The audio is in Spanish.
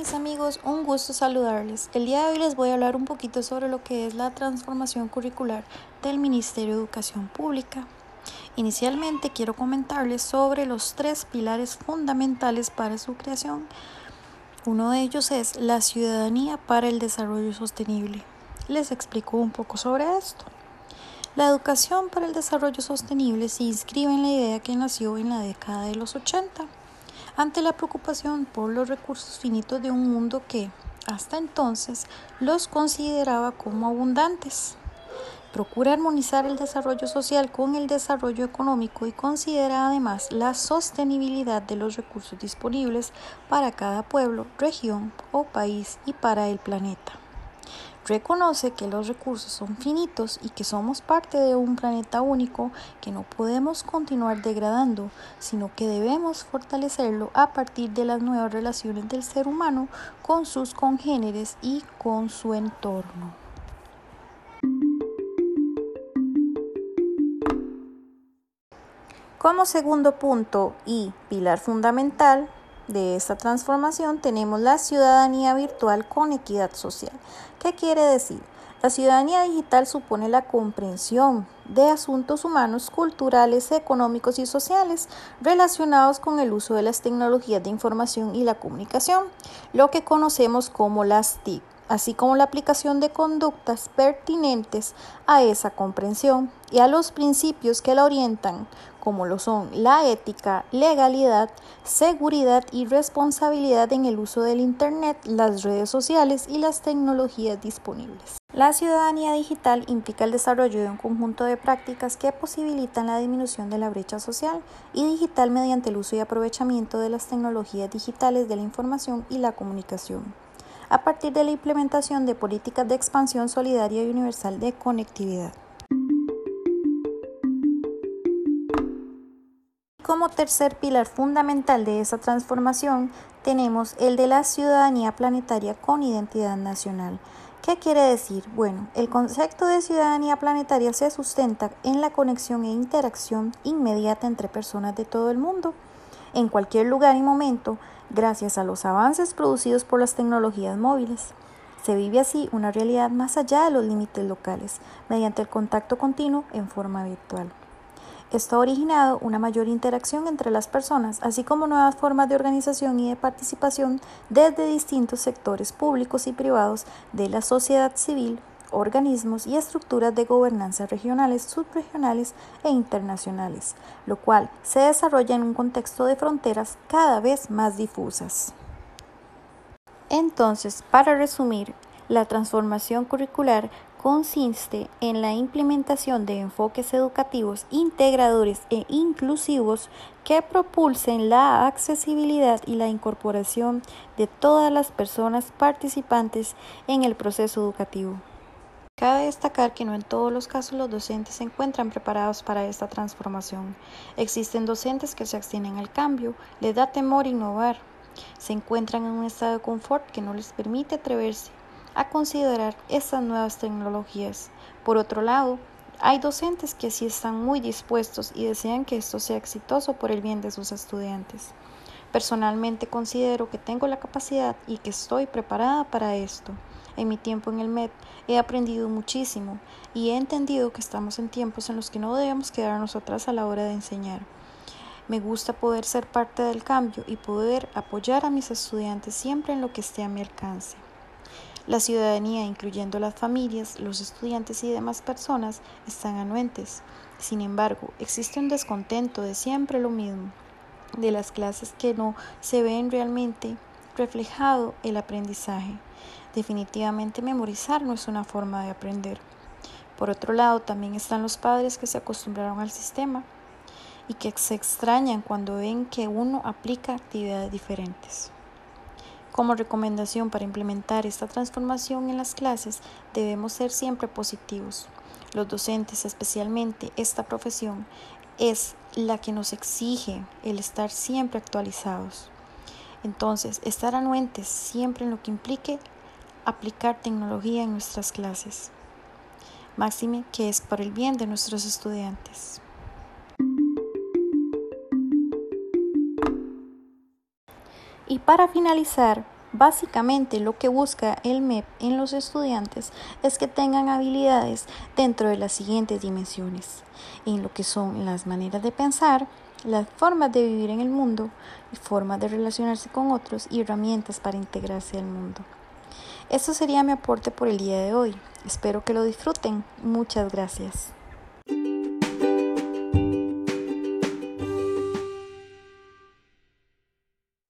mis amigos, un gusto saludarles. El día de hoy les voy a hablar un poquito sobre lo que es la transformación curricular del Ministerio de Educación Pública. Inicialmente quiero comentarles sobre los tres pilares fundamentales para su creación. Uno de ellos es la ciudadanía para el desarrollo sostenible. Les explico un poco sobre esto. La educación para el desarrollo sostenible se inscribe en la idea que nació en la década de los 80 ante la preocupación por los recursos finitos de un mundo que, hasta entonces, los consideraba como abundantes. Procura armonizar el desarrollo social con el desarrollo económico y considera además la sostenibilidad de los recursos disponibles para cada pueblo, región o país y para el planeta. Reconoce que los recursos son finitos y que somos parte de un planeta único que no podemos continuar degradando, sino que debemos fortalecerlo a partir de las nuevas relaciones del ser humano con sus congéneres y con su entorno. Como segundo punto y pilar fundamental, de esta transformación tenemos la ciudadanía virtual con equidad social. ¿Qué quiere decir? La ciudadanía digital supone la comprensión de asuntos humanos, culturales, económicos y sociales relacionados con el uso de las tecnologías de información y la comunicación, lo que conocemos como las TIC así como la aplicación de conductas pertinentes a esa comprensión y a los principios que la orientan, como lo son la ética, legalidad, seguridad y responsabilidad en el uso del Internet, las redes sociales y las tecnologías disponibles. La ciudadanía digital implica el desarrollo de un conjunto de prácticas que posibilitan la disminución de la brecha social y digital mediante el uso y aprovechamiento de las tecnologías digitales de la información y la comunicación a partir de la implementación de políticas de expansión solidaria y universal de conectividad. Como tercer pilar fundamental de esa transformación tenemos el de la ciudadanía planetaria con identidad nacional. ¿Qué quiere decir? Bueno, el concepto de ciudadanía planetaria se sustenta en la conexión e interacción inmediata entre personas de todo el mundo, en cualquier lugar y momento, gracias a los avances producidos por las tecnologías móviles. Se vive así una realidad más allá de los límites locales, mediante el contacto continuo en forma virtual. Esto ha originado una mayor interacción entre las personas, así como nuevas formas de organización y de participación desde distintos sectores públicos y privados de la sociedad civil, organismos y estructuras de gobernanza regionales, subregionales e internacionales, lo cual se desarrolla en un contexto de fronteras cada vez más difusas. Entonces, para resumir, la transformación curricular consiste en la implementación de enfoques educativos integradores e inclusivos que propulsen la accesibilidad y la incorporación de todas las personas participantes en el proceso educativo. Cabe destacar que no en todos los casos los docentes se encuentran preparados para esta transformación. Existen docentes que se abstienen al cambio, les da temor innovar, se encuentran en un estado de confort que no les permite atreverse a considerar estas nuevas tecnologías. Por otro lado, hay docentes que sí están muy dispuestos y desean que esto sea exitoso por el bien de sus estudiantes. Personalmente considero que tengo la capacidad y que estoy preparada para esto. En mi tiempo en el MED he aprendido muchísimo y he entendido que estamos en tiempos en los que no debemos quedarnos atrás a la hora de enseñar. Me gusta poder ser parte del cambio y poder apoyar a mis estudiantes siempre en lo que esté a mi alcance. La ciudadanía, incluyendo las familias, los estudiantes y demás personas, están anuentes. Sin embargo, existe un descontento de siempre lo mismo, de las clases que no se ven realmente reflejado el aprendizaje. Definitivamente memorizar no es una forma de aprender. Por otro lado, también están los padres que se acostumbraron al sistema y que se extrañan cuando ven que uno aplica actividades diferentes. Como recomendación para implementar esta transformación en las clases, debemos ser siempre positivos. Los docentes, especialmente esta profesión, es la que nos exige el estar siempre actualizados. Entonces, estar anuentes siempre en lo que implique aplicar tecnología en nuestras clases. Máxime que es para el bien de nuestros estudiantes. Y para finalizar, Básicamente lo que busca el MEP en los estudiantes es que tengan habilidades dentro de las siguientes dimensiones, en lo que son las maneras de pensar, las formas de vivir en el mundo, formas de relacionarse con otros y herramientas para integrarse al mundo. Eso sería mi aporte por el día de hoy. Espero que lo disfruten. Muchas gracias.